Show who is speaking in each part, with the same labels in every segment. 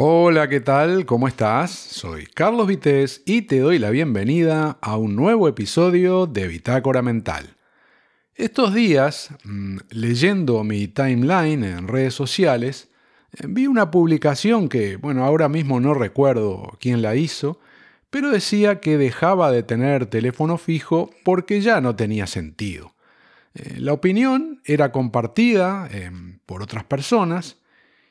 Speaker 1: Hola, ¿qué tal? ¿Cómo estás? Soy Carlos Vitéz y te doy la bienvenida a un nuevo episodio de Bitácora Mental. Estos días, mm, leyendo mi timeline en redes sociales, eh, vi una publicación que, bueno, ahora mismo no recuerdo quién la hizo, pero decía que dejaba de tener teléfono fijo porque ya no tenía sentido. Eh, la opinión era compartida em, por otras personas,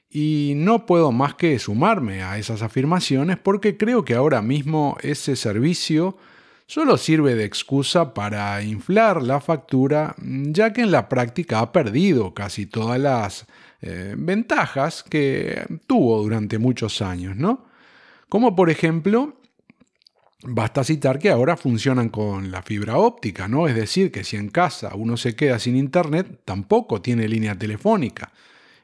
Speaker 1: y no puedo más que sumarme a esas afirmaciones porque creo que ahora mismo ese servicio solo sirve de excusa para inflar la factura, ya que en la práctica ha perdido casi todas las eh, ventajas que tuvo durante muchos años, ¿no? Como por ejemplo, basta citar que ahora funcionan con la fibra óptica, ¿no? Es decir, que si en casa uno se queda sin internet, tampoco tiene línea telefónica.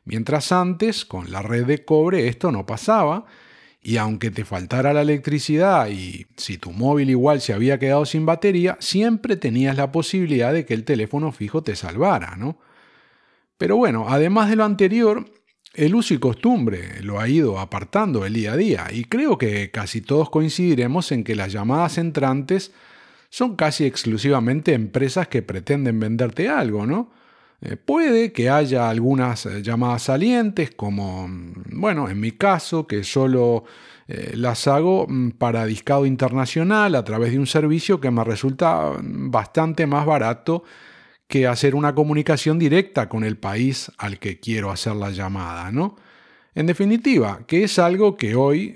Speaker 1: Mientras antes, con la red de cobre, esto no pasaba, y aunque te faltara la electricidad y si tu móvil igual se había quedado sin batería, siempre tenías la posibilidad de que el teléfono fijo te salvara, ¿no? Pero bueno, además de lo anterior, el uso y costumbre lo ha ido apartando el día a día, y creo que casi todos coincidiremos en que las llamadas entrantes son casi exclusivamente empresas que pretenden venderte algo, ¿no? Eh, puede que haya algunas eh, llamadas salientes, como, mm, bueno, en mi caso, que solo eh, las hago mm, para discado internacional a través de un servicio que me resulta mm, bastante más barato que hacer una comunicación directa con el país al que quiero hacer la llamada, ¿no? En definitiva, que es algo que hoy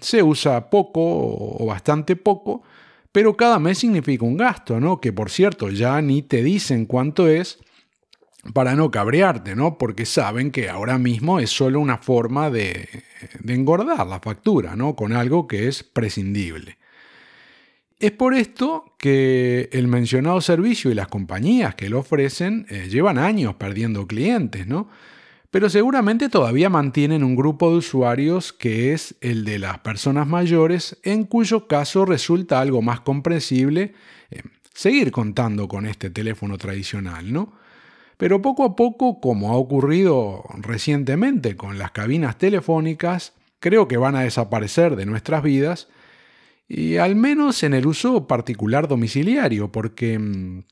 Speaker 1: se usa poco o bastante poco, pero cada mes significa un gasto, ¿no? Que por cierto ya ni te dicen cuánto es, para no cabrearte, ¿no? Porque saben que ahora mismo es solo una forma de, engordar la factura, ¿no? Con algo que es prescindible. Es por esto que el mencionado servicio y las compañías que lo ofrecen eh, llevan años perdiendo clientes, ¿no? Pero seguramente todavía mantienen un grupo de usuarios que es el de las personas mayores, en cuyo caso resulta algo más comprensible eh, seguir contando con este teléfono tradicional, ¿no? Pero poco a poco, como ha ocurrido recientemente con las cabinas telefónicas, creo que van a desaparecer de nuestras vidas, y al menos en el uso particular domiciliario, porque mm,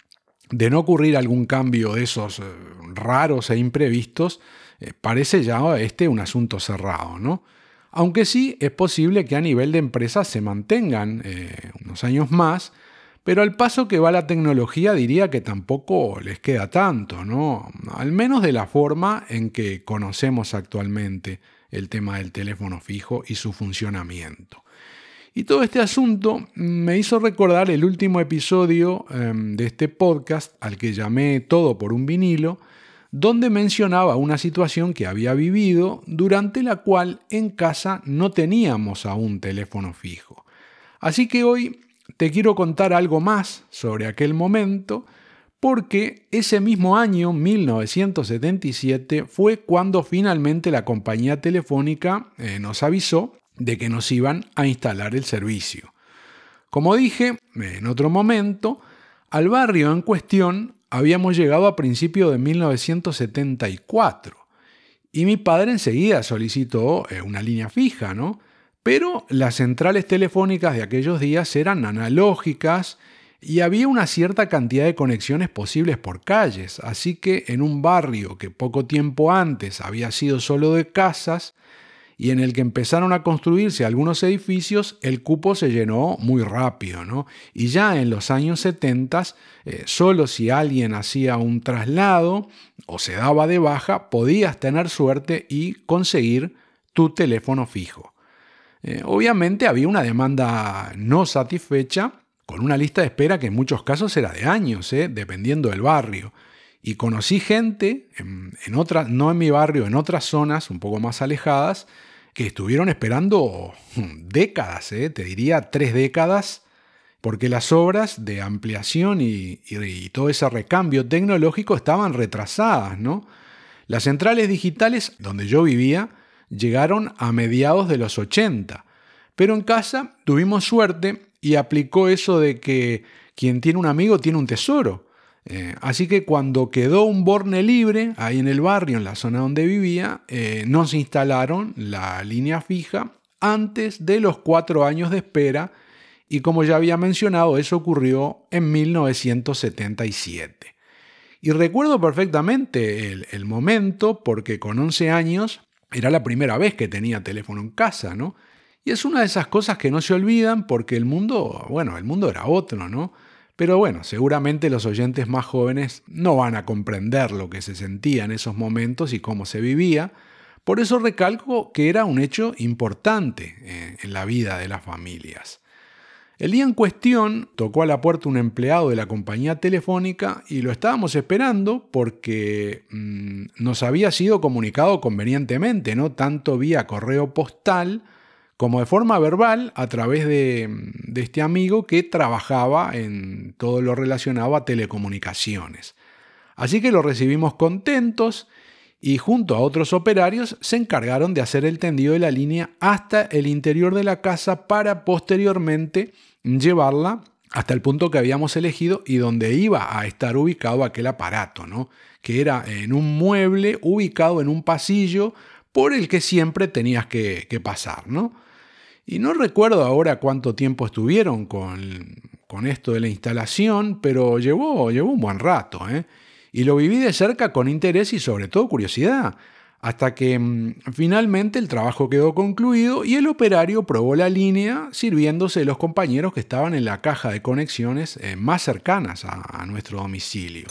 Speaker 1: de no ocurrir algún cambio de esos eh, raros e imprevistos, eh, parece ya este un asunto cerrado, ¿no? Aunque sí es posible que a nivel de empresas se mantengan eh, unos años más, pero al paso que va la tecnología diría que tampoco les queda tanto, ¿no? Al menos de la forma en que conocemos actualmente el tema del teléfono fijo y su funcionamiento. Y todo este asunto me hizo recordar el último episodio em, de este podcast al que llamé Todo por un vinilo, donde mencionaba una situación que había vivido durante la cual en casa no teníamos aún teléfono fijo. Así que hoy te quiero contar algo más sobre aquel momento porque ese mismo año, 1977, fue cuando finalmente la compañía telefónica eh, nos avisó de que nos iban a instalar el servicio. Como dije en otro momento, al barrio en cuestión habíamos llegado a principios de 1974 y mi padre enseguida solicitó eh, una línea fija, ¿no? Pero las centrales telefónicas de aquellos días eran analógicas y había una cierta cantidad de conexiones posibles por calles, así que en un barrio que poco tiempo antes había sido solo de casas y en el que empezaron a construirse algunos edificios, el cupo se llenó muy rápido, ¿no? Y ya en los años 70, eh, solo si alguien hacía un traslado o se daba de baja, podías tener suerte y conseguir tu teléfono fijo. Eh, obviamente había una demanda no satisfecha, con una lista de espera que en muchos casos era de años, eh, dependiendo del barrio. Y conocí gente, en, no en mi barrio, en otras zonas un poco más alejadas, que estuvieron esperando hmm, décadas, eh, te diría tres décadas, porque las obras de ampliación y, todo ese recambio tecnológico estaban retrasadas. Las centrales digitales donde yo vivía llegaron a mediados de los 80. Pero en casa tuvimos suerte y aplicó eso de que quien tiene un amigo tiene un tesoro. Eh, así que cuando quedó un borne libre ahí en el barrio, en la zona donde vivía, eh, no se instalaron la línea fija antes de los cuatro años de espera y como ya había mencionado, eso ocurrió en 1977. Y recuerdo perfectamente el, el momento porque con 11 años era la primera vez que tenía teléfono en casa, ¿no? Y es una de esas cosas que no se olvidan porque el mundo, bueno, el mundo era otro, ¿no? Pero bueno, seguramente los oyentes más jóvenes no van a comprender lo que se sentía en esos momentos y cómo se vivía. Por eso recalco que era un hecho importante eh, en la vida de las familias. El día en cuestión tocó a la puerta un empleado de la compañía telefónica y lo estábamos esperando porque mm, nos había sido comunicado convenientemente, ¿no? Tanto vía correo postal como de forma verbal a través de, este amigo que trabajaba en todo lo relacionado a telecomunicaciones. Así que lo recibimos contentos y junto a otros operarios se encargaron de hacer el tendido de la línea hasta el interior de la casa para posteriormente llevarla hasta el punto que habíamos elegido y donde iba a estar ubicado aquel aparato, ¿no? que era en un mueble ubicado en un pasillo por el que siempre tenías que, pasar. ¿no? Y no recuerdo ahora cuánto tiempo estuvieron con, esto de la instalación, pero llevó, llevó un buen rato. ¿eh? Y lo viví de cerca con interés y sobre todo curiosidad, hasta que mm, finalmente el trabajo quedó concluido y el operario probó la línea sirviéndose de los compañeros que estaban en la caja de conexiones eh, más cercanas a nuestro domicilio.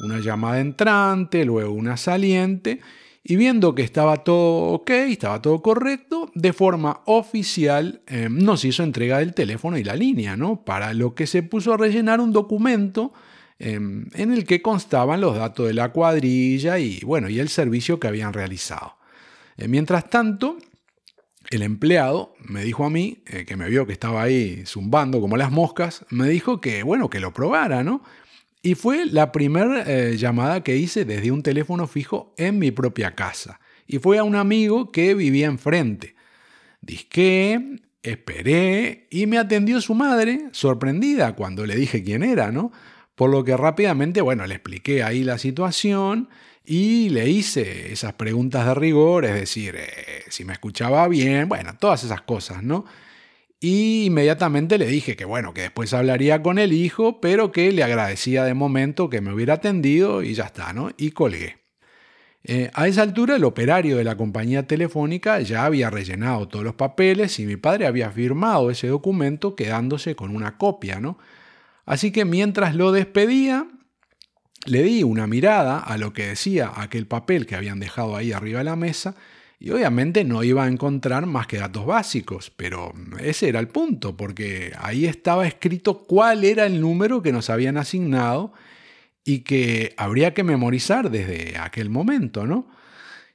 Speaker 1: Una llamada entrante, luego una saliente y viendo que estaba todo ok, estaba todo correcto, de forma oficial eh, nos hizo entrega del teléfono y la línea, ¿no? Para lo que se puso a rellenar un documento em, en el que constaban los datos de la cuadrilla y, bueno, y el servicio que habían realizado. Eh, mientras tanto, el empleado me dijo a mí, eh, que me vio que estaba ahí zumbando como las moscas, me dijo que, bueno, que lo probara, ¿no? Y fue la primera eh, llamada que hice desde un teléfono fijo en mi propia casa. Y fue a un amigo que vivía enfrente. Disqué, esperé y me atendió su madre, sorprendida cuando le dije quién era, ¿no? Por lo que rápidamente, bueno, le expliqué ahí la situación y le hice esas preguntas de rigor, es decir, eh, si me escuchaba bien, bueno, todas esas cosas, ¿no? Y inmediatamente le dije que bueno, que después hablaría con el hijo, pero que le agradecía de momento que me hubiera atendido y ya está, ¿no? Y colgué. Eh, a esa altura el operario de la compañía telefónica ya había rellenado todos los papeles y mi padre había firmado ese documento quedándose con una copia, ¿no? Así que mientras lo despedía, le di una mirada a lo que decía aquel papel que habían dejado ahí arriba de la mesa y obviamente no iba a encontrar más que datos básicos, pero ese era el punto, porque ahí estaba escrito cuál era el número que nos habían asignado y que habría que memorizar desde aquel momento, ¿no?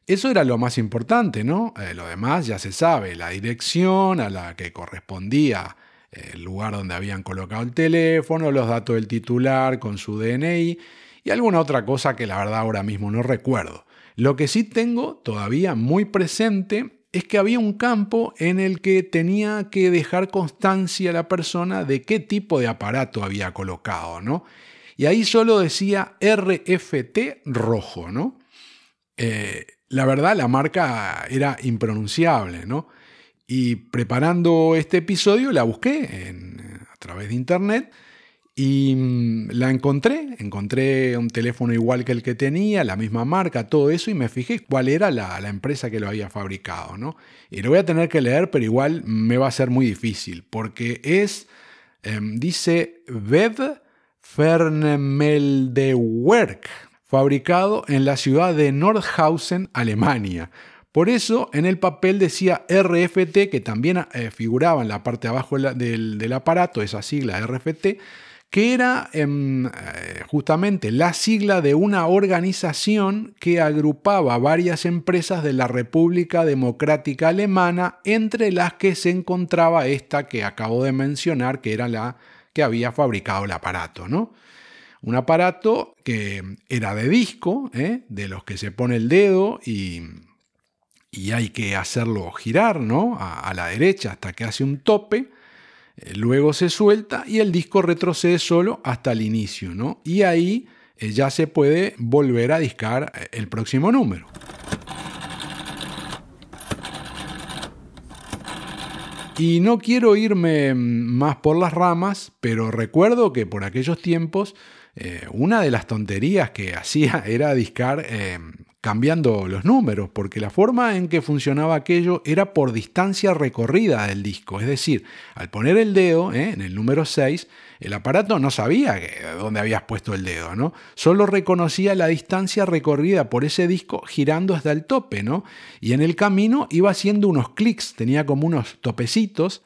Speaker 1: Eso era lo más importante, ¿no? Eh, lo demás ya se sabe, la dirección a la que correspondía el lugar donde habían colocado el teléfono, los datos del titular con su DNI y alguna otra cosa que la verdad ahora mismo no recuerdo. Lo que sí tengo todavía muy presente es que había un campo en el que tenía que dejar constancia la persona de qué tipo de aparato había colocado, ¿no? Y ahí solo decía RFT rojo, ¿no? Eh, la verdad, la marca era impronunciable, ¿no? Y preparando este episodio la busqué a través de internet y mm, la encontré, encontré un teléfono igual que el que tenía, la misma marca, todo eso, y me fijé cuál era la, empresa que lo había fabricado, ¿no? Y lo voy a tener que leer, pero igual me va a ser muy difícil, porque es, em, dice, Ved Fernmeldewerk, fabricado en la ciudad de Nordhausen, Alemania. Por eso en el papel decía RFT, que también eh, figuraba en la parte de abajo del, aparato, esa sigla RFT, que era em, eh, justamente la sigla de una organización que agrupaba varias empresas de la República Democrática Alemana, entre las que se encontraba esta que acabo de mencionar, que era la que había fabricado el aparato, ¿no? Un aparato que era de disco, ¿eh? de los que se pone el dedo y, y hay que hacerlo girar, ¿no? a la derecha hasta que hace un tope eh, luego se suelta y el disco retrocede solo hasta el inicio, ¿no? Y ahí eh, ya se puede volver a discar eh, el próximo número. Y no quiero irme mm, más por las ramas, pero recuerdo que por aquellos tiempos una de las tonterías que hacía era discar cambiando los números, porque la forma en que funcionaba aquello era por distancia recorrida del disco. Es decir, al poner el dedo ¿eh? en el número 6, el aparato no sabía dónde habías puesto el dedo, ¿no? Solo reconocía la distancia recorrida por ese disco girando hasta el tope, ¿no? Y en el camino iba haciendo unos clics, tenía como unos topecitos.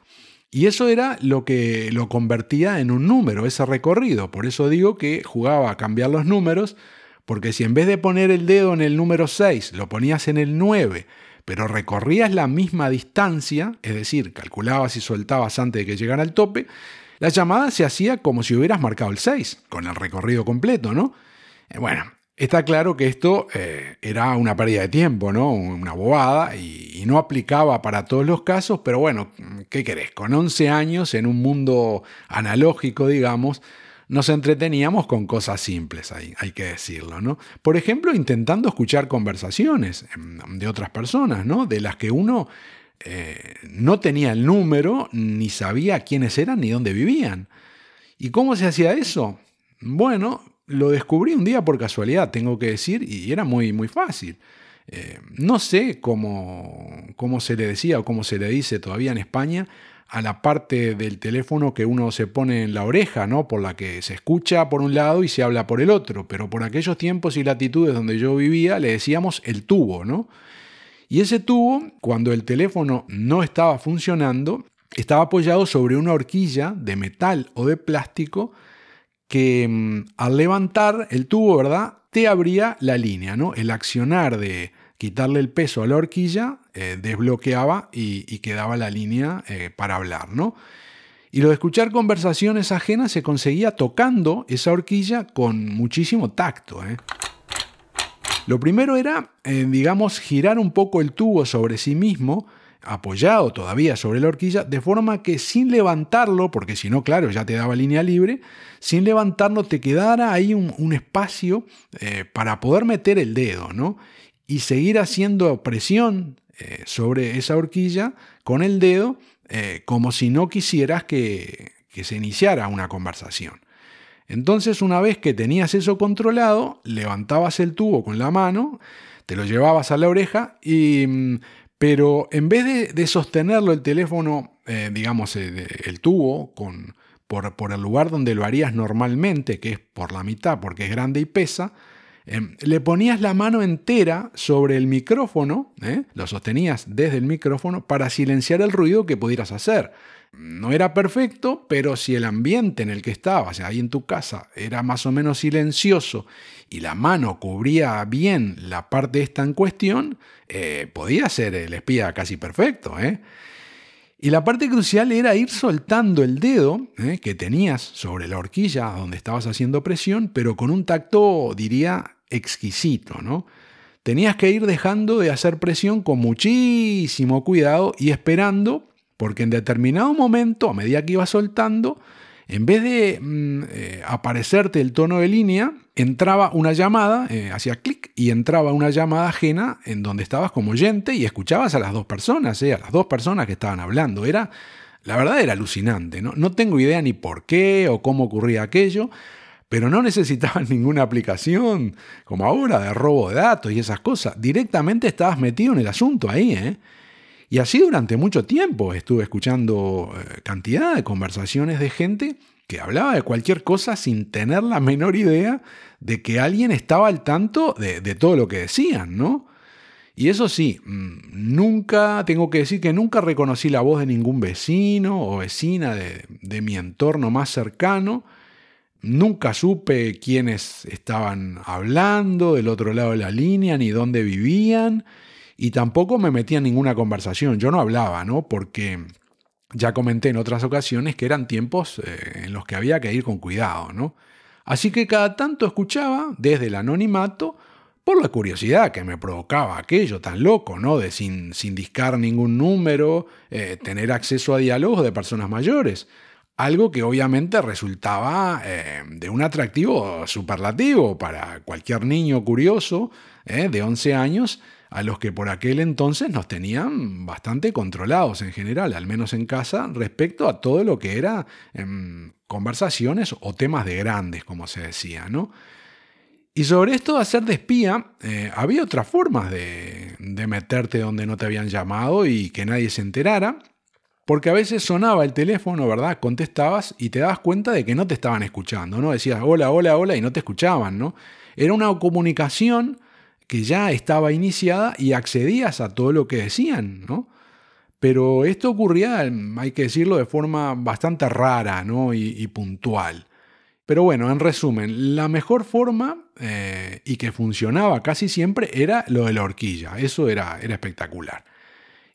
Speaker 1: Y eso era lo que lo convertía en un número, ese recorrido. Por eso digo que jugaba a cambiar los números porque si en vez de poner el dedo en el número 6 lo ponías en el 9, pero recorrías la misma distancia, es decir, calculabas y soltabas antes de que llegara al tope, la llamada se hacía como si hubieras marcado el 6, con el recorrido completo, ¿no? Eh, bueno, está claro que esto eh, era una pérdida de tiempo, ¿no? Una bobada y, y, no aplicaba para todos los casos, pero bueno, ¿qué querés? Con 11 años en un mundo analógico, digamos, nos entreteníamos con cosas simples, hay, hay que decirlo, ¿no? Por ejemplo, intentando escuchar conversaciones em, de otras personas, ¿no? De las que uno eh, no tenía el número, ni sabía quiénes eran ni dónde vivían. ¿Y cómo se hacía eso? Bueno, lo descubrí un día por casualidad, tengo que decir, y era muy, muy fácil. Eh, no sé cómo, cómo se le decía o cómo se le dice todavía en España a la parte del teléfono que uno se pone en la oreja, ¿no? Por la que se escucha por un lado y se habla por el otro. Pero por aquellos tiempos y latitudes donde yo vivía le decíamos el tubo, ¿no? Y ese tubo, cuando el teléfono no estaba funcionando, estaba apoyado sobre una horquilla de metal o de plástico que mm, al levantar el tubo, ¿verdad? Te abría la línea, ¿no? El accionar de, quitarle el peso a la horquilla, eh, desbloqueaba y, quedaba la línea eh, para hablar, ¿no? Y lo de escuchar conversaciones ajenas se conseguía tocando esa horquilla con muchísimo tacto. ¿eh? Lo primero era, digamos, girar un poco el tubo sobre sí mismo, apoyado todavía sobre la horquilla, de forma que sin levantarlo, porque si no, claro, ya te daba línea libre, sin levantarlo te quedara ahí un, un espacio para poder meter el dedo, ¿no? Y seguir haciendo presión eh, sobre esa horquilla con el dedo eh, como si no quisieras que, que se iniciara una conversación. Entonces, una vez que tenías eso controlado, levantabas el tubo con la mano, te lo llevabas a la oreja, y, mm, pero en vez de, sostenerlo el teléfono, eh, digamos, el, tubo, con, por, por, el lugar donde lo harías normalmente, que es por la mitad, porque es grande y pesa, Em, le ponías la mano entera sobre el micrófono, ¿eh? lo sostenías desde el micrófono para silenciar el ruido que pudieras hacer. No era perfecto, pero si el ambiente en el que estabas, ahí en tu casa, era más o menos silencioso y la mano cubría bien la parte esta en cuestión, eh, podía ser el espía casi perfecto. ¿eh? Y la parte crucial era ir soltando el dedo que tenías sobre la horquilla donde estabas haciendo presión, pero con un tacto, diría, exquisito, ¿no? Tenías que ir dejando de hacer presión con muchísimo cuidado y esperando, porque en determinado momento, a medida que ibas soltando, en vez de mm, eh, aparecerte el tono de línea, entraba una llamada, eh, hacía clic y entraba una llamada ajena en donde estabas como oyente y escuchabas a las dos personas, eh, a las dos personas que estaban hablando. Era, la verdad era alucinante, ¿no? No tengo idea ni por qué o cómo ocurría aquello, pero no necesitabas ninguna aplicación como ahora de robo de datos y esas cosas. Directamente estabas metido en el asunto ahí. ¿eh? Y así durante mucho tiempo estuve escuchando eh, cantidad de conversaciones de gente que hablaba de cualquier cosa sin tener la menor idea de que alguien estaba al tanto de, todo lo que decían, ¿no? Y eso sí, mm, nunca, tengo que decir que nunca reconocí la voz de ningún vecino o vecina de, de mi entorno más cercano, Nunca supe quiénes estaban hablando del otro lado de la línea, ni dónde vivían, y tampoco me metía en ninguna conversación. Yo no hablaba, ¿no? Porque ya comenté en otras ocasiones que eran tiempos eh, en los que había que ir con cuidado, ¿no? Así que cada tanto escuchaba desde el anonimato, por la curiosidad que me provocaba aquello tan loco, ¿no? De sin, sin discar ningún número, eh, tener acceso a diálogos de personas mayores. Algo que obviamente resultaba eh, de un atractivo superlativo para cualquier niño curioso eh, de 11 años, a los que por aquel entonces nos tenían bastante controlados en general, al menos en casa, respecto a todo lo que era em, conversaciones o temas de grandes, como se decía, ¿no? Y sobre esto de hacer de espía, eh, había otras formas de, meterte donde no te habían llamado y que nadie se enterara, porque a veces sonaba el teléfono, ¿verdad? Contestabas y te dabas cuenta de que no te estaban escuchando, ¿no? Decías hola, hola, hola y no te escuchaban, ¿no? Era una comunicación que ya estaba iniciada y accedías a todo lo que decían, ¿no? Pero esto ocurría, hay que decirlo, de forma bastante rara ¿no? y puntual. Pero bueno, en resumen, la mejor forma eh, y que funcionaba casi siempre era lo de la horquilla. Eso era, era espectacular.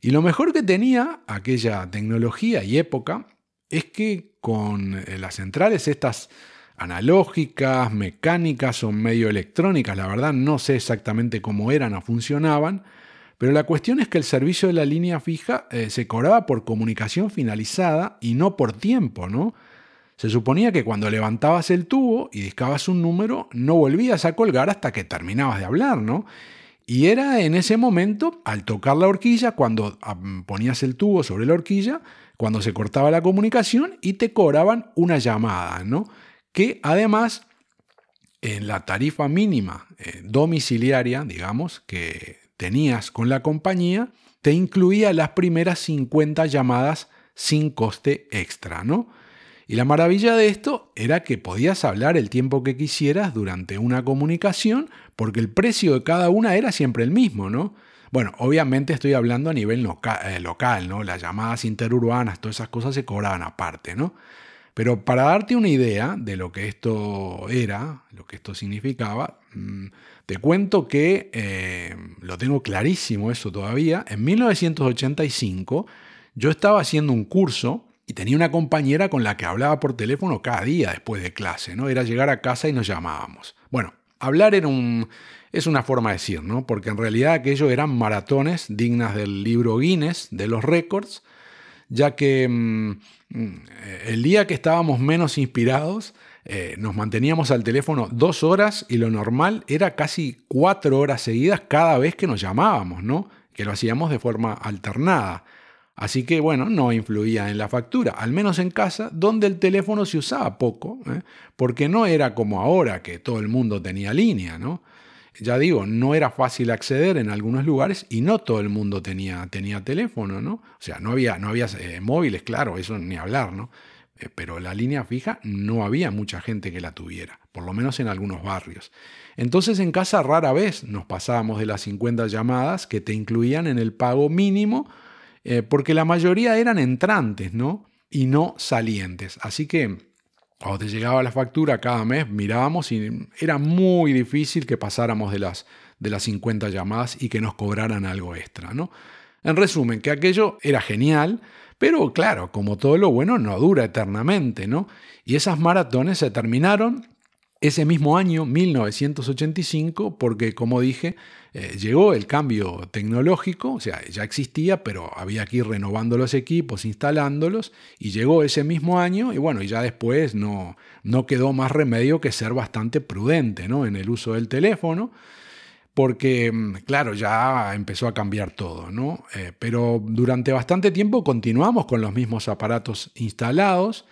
Speaker 1: Y lo mejor que tenía aquella tecnología y época es que con eh, las centrales estas analógicas, mecánicas o medio electrónicas, la verdad no sé exactamente cómo eran o funcionaban, pero la cuestión es que el servicio de la línea fija eh, se cobraba por comunicación finalizada y no por tiempo, ¿no? Se suponía que cuando levantabas el tubo y discabas un número, no volvías a colgar hasta que terminabas de hablar, ¿no? Y era en ese momento, al tocar la horquilla, cuando ah, ponías el tubo sobre la horquilla, cuando se cortaba la comunicación y te cobraban una llamada, ¿no? Que además, en la tarifa mínima eh, domiciliaria, digamos, que tenías con la compañía, te incluía las primeras 50 llamadas sin coste extra, ¿no? Y la maravilla de esto era que podías hablar el tiempo que quisieras durante una comunicación porque el precio de cada una era siempre el mismo, ¿no? Bueno, obviamente estoy hablando a nivel eh, local, ¿no? Las llamadas interurbanas, todas esas cosas se cobraban aparte, ¿no? Pero para darte una idea de lo que esto era, lo que esto significaba, mm, te cuento que eh, lo tengo clarísimo eso todavía. En 1985 yo estaba haciendo un curso y tenía una compañera con la que hablaba por teléfono cada día después de clase, ¿no? Era llegar a casa y nos llamábamos. Bueno, hablar era un, es una forma de decir, ¿no? Porque en realidad aquello eran maratones dignas del libro Guinness, de los récords, ya que mm, mm, el día que estábamos menos inspirados, eh, nos manteníamos al teléfono dos horas y lo normal era casi cuatro horas seguidas cada vez que nos llamábamos, ¿no? Que lo hacíamos de forma alternada. Así que bueno, no influía en la factura, al menos en casa, donde el teléfono se usaba poco, ¿eh? porque no era como ahora que todo el mundo tenía línea, ¿no? Ya digo, no era fácil acceder en algunos lugares y no todo el mundo tenía, tenía teléfono, ¿no? O sea, no había, no había eh, móviles, claro, eso ni hablar, ¿no? Eh, pero la línea fija no había mucha gente que la tuviera, por lo menos en algunos barrios. Entonces en casa rara vez nos pasábamos de las 50 llamadas que te incluían en el pago mínimo eh, porque la mayoría eran entrantes, ¿no? Y no salientes. Así que cuando te llegaba la factura cada mes, mirábamos y era muy difícil que pasáramos de las, de las 50 llamadas y que nos cobraran algo extra, ¿no? En resumen, que aquello era genial, pero claro, como todo lo bueno no dura eternamente, ¿no? Y esas maratones se terminaron ese mismo año, 1985, porque como dije, eh, llegó el cambio tecnológico, o sea, ya existía, pero había que ir renovando los equipos, instalándolos, y llegó ese mismo año, y bueno, y ya después no, no quedó más remedio que ser bastante prudente ¿no? en el uso del teléfono, porque, mm, claro, ya empezó a cambiar todo, ¿no? Eh, pero durante bastante tiempo continuamos con los mismos aparatos instalados,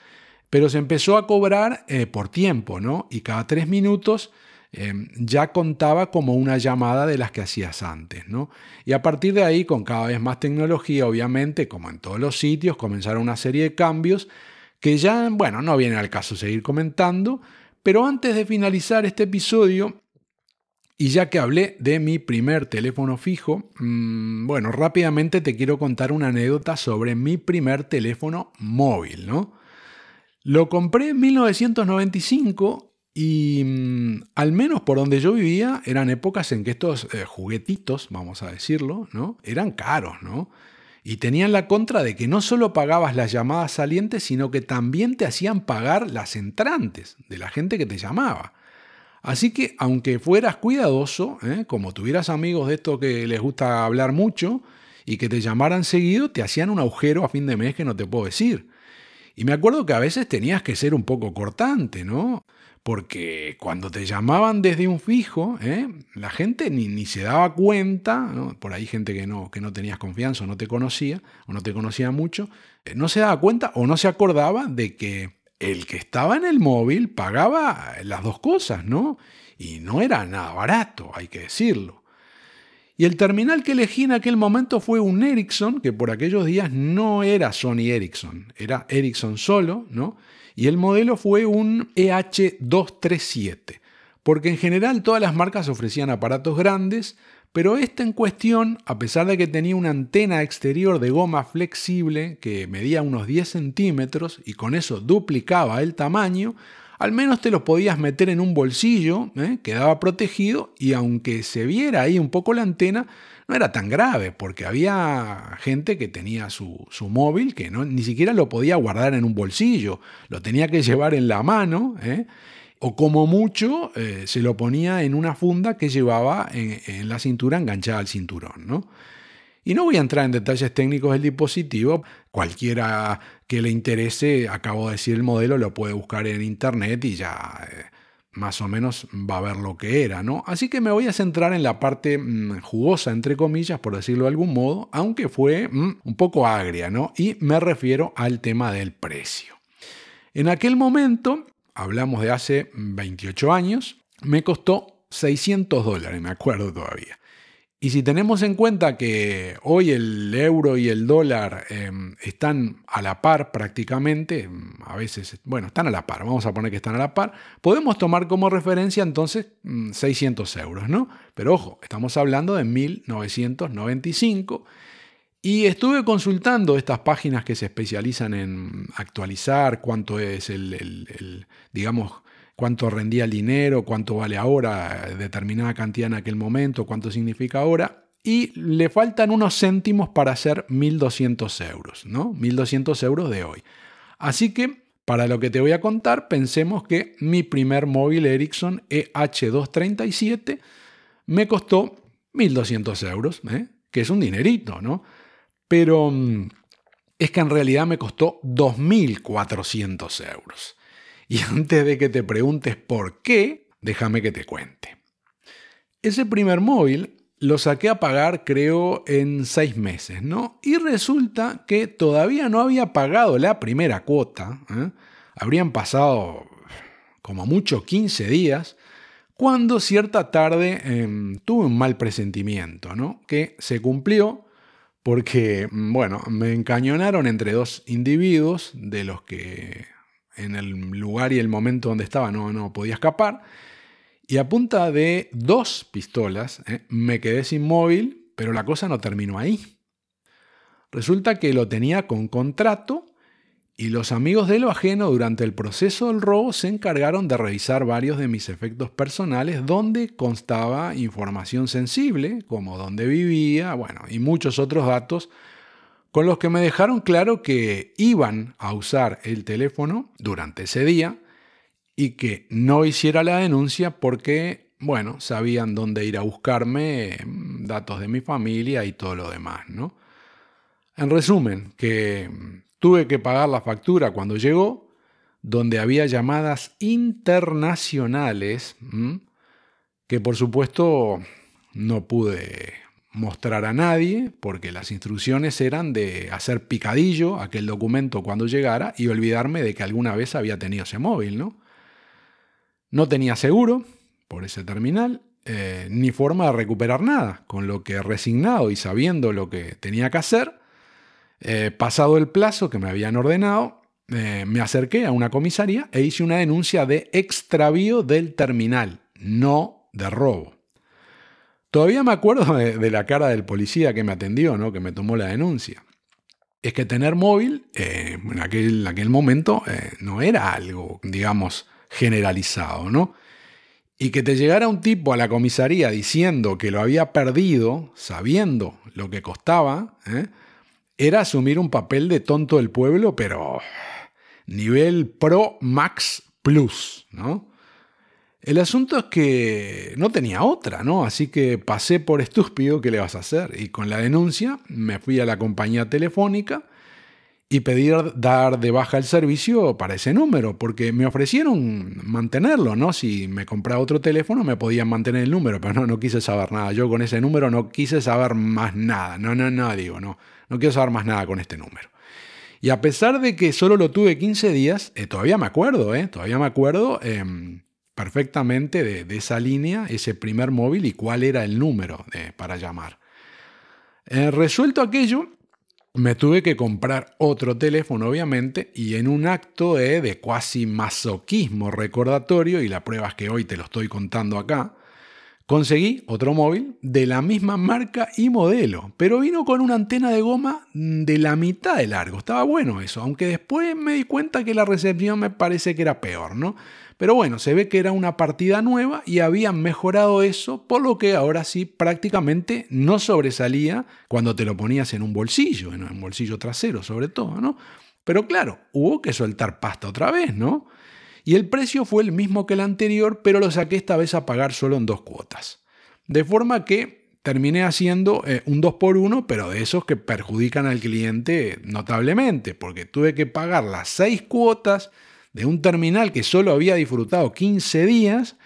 Speaker 1: pero se empezó a cobrar eh, por tiempo, ¿no? Y cada tres minutos em, ya contaba como una llamada de las que hacías antes, ¿no? Y a partir de ahí, con cada vez más tecnología, obviamente, como en todos los sitios, comenzaron una serie de cambios que ya, bueno, no viene al caso seguir comentando, pero antes de finalizar este episodio, y ya que hablé de mi primer teléfono fijo, mm, bueno, rápidamente te quiero contar una anécdota sobre mi primer teléfono móvil, ¿no? Lo compré en 1995 y mm, al menos por donde yo vivía eran épocas en que estos eh, juguetitos, vamos a decirlo, ¿no? eran caros, ¿no? Y tenían la contra de que no solo pagabas las llamadas salientes, sino que también te hacían pagar las entrantes de la gente que te llamaba. Así que aunque fueras cuidadoso, ¿eh? como tuvieras amigos de estos que les gusta hablar mucho y que te llamaran seguido, te hacían un agujero a fin de mes que no te puedo decir. Y me acuerdo que a veces tenías que ser un poco cortante, ¿no? Porque cuando te llamaban desde un fijo, ¿eh? la gente ni, ni, se daba cuenta, ¿no? por ahí gente que no, que no tenías confianza o no te conocía, o no te conocía mucho, eh, no se daba cuenta o no se acordaba de que el que estaba en el móvil pagaba las dos cosas, ¿no? Y no era nada barato, hay que decirlo. Y el terminal que elegí en aquel momento fue un Ericsson, que por aquellos días no era Sony Ericsson, era Ericsson solo, ¿no? Y el modelo fue un EH237, porque en general todas las marcas ofrecían aparatos grandes, pero este en cuestión, a pesar de que tenía una antena exterior de goma flexible que medía unos 10 centímetros y con eso duplicaba el tamaño, al menos te lo podías meter en un bolsillo, ¿eh? quedaba protegido y aunque se viera ahí un poco la antena, no era tan grave porque había gente que tenía su, móvil que no, ni siquiera lo podía guardar en un bolsillo, lo tenía que llevar en la mano. ¿eh? o como mucho eh, se lo ponía en una funda que llevaba en, la cintura enganchada al cinturón. ¿no? Y no voy a entrar en detalles técnicos del dispositivo, cualquiera que le interese, acabo de decir el modelo, lo puede buscar en internet y ya eh, más o menos va a ver lo que era, ¿no? Así que me voy a centrar en la parte mm, jugosa, entre comillas, por decirlo de algún modo, aunque fue mm, un poco agria, ¿no? Y me refiero al tema del precio. En aquel momento hablamos de hace 28 años, me costó 600 dólares, me acuerdo todavía. Y si tenemos en cuenta que hoy el euro y el dólar em, están a la par prácticamente, em, a veces, bueno, están a la par, vamos a poner que están a la par, podemos tomar como referencia entonces 600 mm, euros, ¿no? Pero ojo, estamos hablando de 1995 y estuve consultando estas páginas que se especializan en actualizar cuánto es el, digamos, cuánto rendía el dinero, cuánto vale ahora, determinada cantidad en aquel momento, cuánto significa ahora. Y le faltan unos céntimos para hacer 1.200 euros, ¿no? 1.200 euros de hoy. Así que, para lo que te voy a contar, pensemos que mi primer móvil Ericsson EH237 me costó 1.200 euros, ¿eh? que es un dinerito, ¿no? pero mm, es que en realidad me costó 2.400 euros. Y antes de que te preguntes por qué, déjame que te cuente. Ese primer móvil lo saqué a pagar creo en seis meses, ¿no? Y resulta que todavía no había pagado la primera cuota, ¿eh? habrían pasado como mucho 15 días, cuando cierta tarde em, tuve un mal presentimiento, ¿no? Que se cumplió porque, mm, bueno, me encañonaron entre dos individuos de los que en el lugar y el momento donde estaba no, no podía escapar, y a punta de dos pistolas eh, me quedé sin móvil, pero la cosa no terminó ahí. Resulta que lo tenía con contrato y los amigos de lo ajeno durante el proceso del robo se encargaron de revisar varios de mis efectos personales donde constaba información sensible, como dónde vivía, bueno, y muchos otros datos con los que me dejaron claro que iban a usar el teléfono durante ese día y que no hiciera la denuncia porque, bueno, sabían dónde ir a buscarme, mm, datos de mi familia y todo lo demás, ¿no? En resumen, que Tuve que pagar la factura cuando llegó, donde había llamadas internacionales, que por supuesto no pude mostrar a nadie, porque las instrucciones eran de hacer picadillo aquel documento cuando llegara y olvidarme de que alguna vez había tenido ese móvil, ¿no? No tenía seguro por ese terminal, eh, ni forma de recuperar nada, con lo que resignado y sabiendo lo que tenía que hacer, eh, pasado el plazo que me habían ordenado, eh, me acerqué a una comisaría e hice una denuncia de extravío del terminal, no de robo. Todavía me acuerdo de, la cara del policía que me atendió, ¿no? que me tomó la denuncia. Es que tener móvil eh, en, aquel, momento no era algo, digamos, generalizado, ¿no? Y que te llegara un tipo a la comisaría diciendo que lo había perdido, sabiendo lo que costaba, ¿eh? era asumir un papel de tonto del pueblo, pero nivel Pro Max Plus, ¿no? El asunto es que no tenía otra, ¿no? Así que pasé por estúpido, ¿qué le vas a hacer? Y con la denuncia me fui a la compañía telefónica y pedí dar de baja el servicio para ese número, porque me ofrecieron mantenerlo, ¿no? Si me compraba otro teléfono me podían mantener el número, pero no, no quise saber nada. Yo con ese número no quise saber más nada. No, no, no, digo, no, no quiero saber más nada con este número. Y a pesar de que solo lo tuve 15 días, eh, todavía me acuerdo, ¿eh? Todavía me acuerdo. Em, perfectamente de, esa línea, ese primer móvil y cuál era el número para llamar. Eh, resuelto aquello, me tuve que comprar otro teléfono, obviamente, y en un acto de cuasi masoquismo recordatorio, y la prueba es que hoy te lo estoy contando acá, Conseguí otro móvil de la misma marca y modelo, pero vino con una antena de goma de la mitad de largo. Estaba bueno eso, aunque después me di cuenta que la recepción me parece que era peor, ¿no? Pero bueno, se ve que era una partida nueva y habían mejorado eso, por lo que ahora sí prácticamente no sobresalía cuando te lo ponías en un bolsillo, en un bolsillo trasero sobre todo, ¿no? Pero claro, hubo que soltar pasta otra vez, ¿no? y el precio fue el mismo que el anterior, pero lo saqué esta vez a pagar solo en dos cuotas. De forma que terminé haciendo eh, un 2 por 1 pero de esos que perjudican al cliente notablemente, porque tuve que pagar las 6 cuotas de un terminal que solo había disfrutado 15 días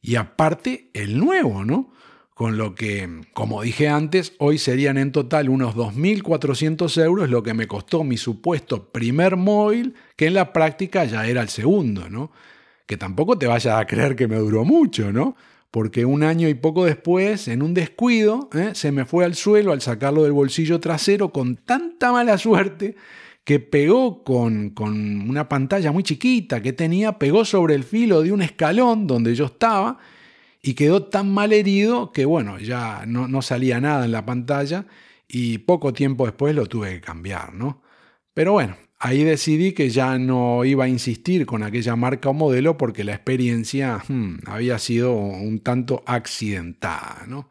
Speaker 1: y aparte el nuevo, ¿no? con lo que, como dije antes, hoy serían en total unos 2.400 euros lo que me costó mi supuesto primer móvil, que en la práctica ya era el segundo, ¿no? Que tampoco te vayas a creer que me duró mucho, ¿no? Porque un año y poco después, en un descuido, ¿eh? se me fue al suelo al sacarlo del bolsillo trasero con tanta mala suerte que pegó con, con una pantalla muy chiquita que tenía, pegó sobre el filo de un escalón donde yo estaba, y quedó tan mal herido que bueno, ya no, salía nada en la pantalla y poco tiempo después lo tuve que cambiar, ¿no? Pero bueno, ahí decidí que ya no iba a insistir con aquella marca o modelo porque la experiencia hmm, había sido un tanto accidentada, ¿no?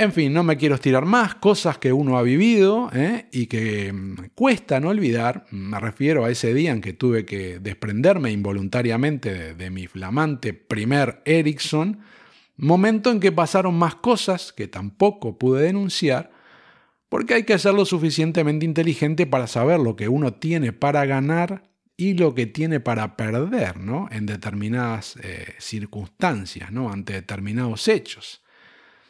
Speaker 1: En fin, no me quiero estirar más, cosas que uno ha vivido ¿eh? y que mm, cuesta no olvidar. Me refiero a ese día en que tuve que desprenderme involuntariamente de mi flamante primer Ericsson Momento en que pasaron más cosas que tampoco pude denunciar, porque hay que ser lo suficientemente inteligente para saber lo que uno tiene para ganar y lo que tiene para perder, ¿no? En determinadas eh, circunstancias, ¿no? Ante determinados hechos.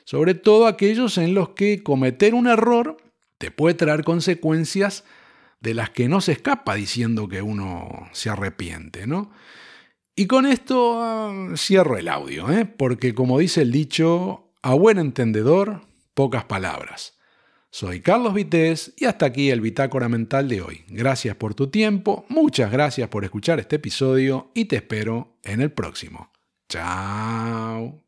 Speaker 1: Sobre todo aquellos en los que cometer un error te puede traer consecuencias de las que no se escapa diciendo que uno se arrepiente, ¿no? Y con esto ah, cierro el audio, ¿eh? porque como dice el dicho, a buen entendedor, pocas palabras. Soy Carlos Vitéz y hasta aquí el Bitácora Mental de hoy. Gracias por tu tiempo, muchas gracias por escuchar este episodio y te espero en el próximo. Chao.